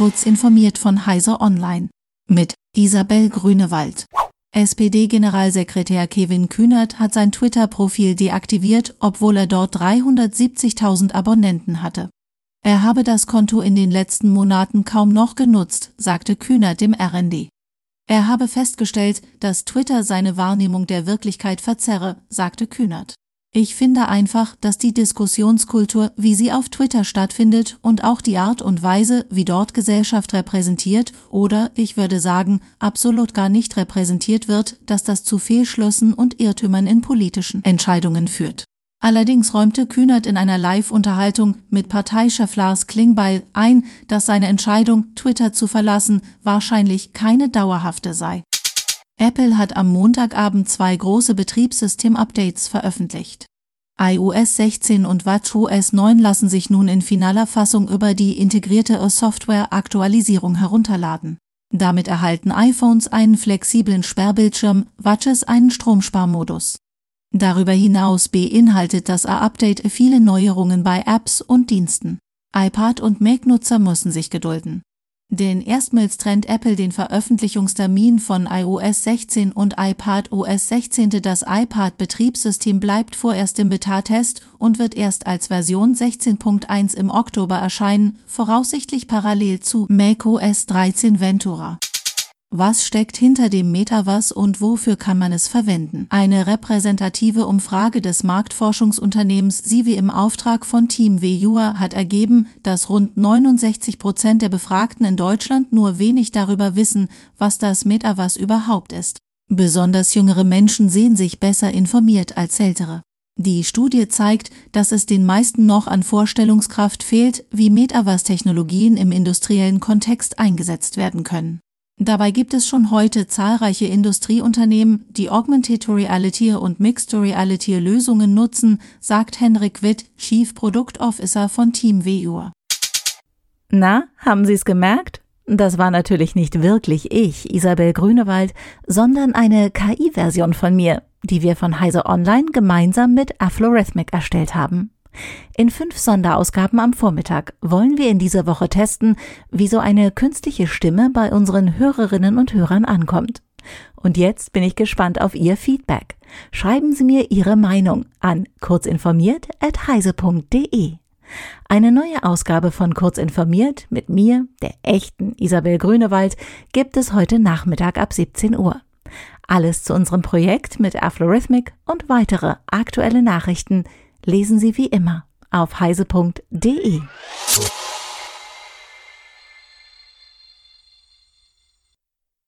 kurz informiert von Heiser Online mit Isabel Grünewald. SPD-Generalsekretär Kevin Kühnert hat sein Twitter-Profil deaktiviert, obwohl er dort 370.000 Abonnenten hatte. Er habe das Konto in den letzten Monaten kaum noch genutzt, sagte Kühnert dem RND. Er habe festgestellt, dass Twitter seine Wahrnehmung der Wirklichkeit verzerre, sagte Kühnert. Ich finde einfach, dass die Diskussionskultur, wie sie auf Twitter stattfindet und auch die Art und Weise, wie dort Gesellschaft repräsentiert oder, ich würde sagen, absolut gar nicht repräsentiert wird, dass das zu Fehlschlüssen und Irrtümern in politischen Entscheidungen führt. Allerdings räumte Kühnert in einer Live-Unterhaltung mit Parteichef Lars Klingbeil ein, dass seine Entscheidung, Twitter zu verlassen, wahrscheinlich keine dauerhafte sei. Apple hat am Montagabend zwei große Betriebssystem-Updates veröffentlicht. iOS 16 und watchOS 9 lassen sich nun in finaler Fassung über die integrierte Software-Aktualisierung herunterladen. Damit erhalten iPhones einen flexiblen Sperrbildschirm, Watches einen Stromsparmodus. Darüber hinaus beinhaltet das A-Update viele Neuerungen bei Apps und Diensten. iPad- und Mac-Nutzer müssen sich gedulden. Denn erstmals trennt Apple den Veröffentlichungstermin von iOS 16 und iPad OS 16. Das iPad-Betriebssystem bleibt vorerst im Beta-Test und wird erst als Version 16.1 im Oktober erscheinen, voraussichtlich parallel zu macOS 13 Ventura. Was steckt hinter dem Metaverse und wofür kann man es verwenden? Eine repräsentative Umfrage des Marktforschungsunternehmens Sivi im Auftrag von Team Viewer hat ergeben, dass rund 69 Prozent der Befragten in Deutschland nur wenig darüber wissen, was das Metaverse überhaupt ist. Besonders jüngere Menschen sehen sich besser informiert als ältere. Die Studie zeigt, dass es den meisten noch an Vorstellungskraft fehlt, wie Metaverse-Technologien im industriellen Kontext eingesetzt werden können. Dabei gibt es schon heute zahlreiche Industrieunternehmen, die Augmented Reality und Mixed Reality Lösungen nutzen, sagt Henrik Witt, Chief Product Officer von Team Viewer. Na, haben Sie es gemerkt? Das war natürlich nicht wirklich ich, Isabel Grünewald, sondern eine KI-Version von mir, die wir von Heise Online gemeinsam mit Aflorhythmic erstellt haben. In fünf Sonderausgaben am Vormittag wollen wir in dieser Woche testen, wie so eine künstliche Stimme bei unseren Hörerinnen und Hörern ankommt. Und jetzt bin ich gespannt auf Ihr Feedback. Schreiben Sie mir Ihre Meinung an kurzinformiert.heise.de. Eine neue Ausgabe von Kurz informiert mit mir, der echten Isabel Grünewald, gibt es heute Nachmittag ab 17 Uhr. Alles zu unserem Projekt mit Aflorhythmic und weitere aktuelle Nachrichten lesen Sie wie immer auf heise.de.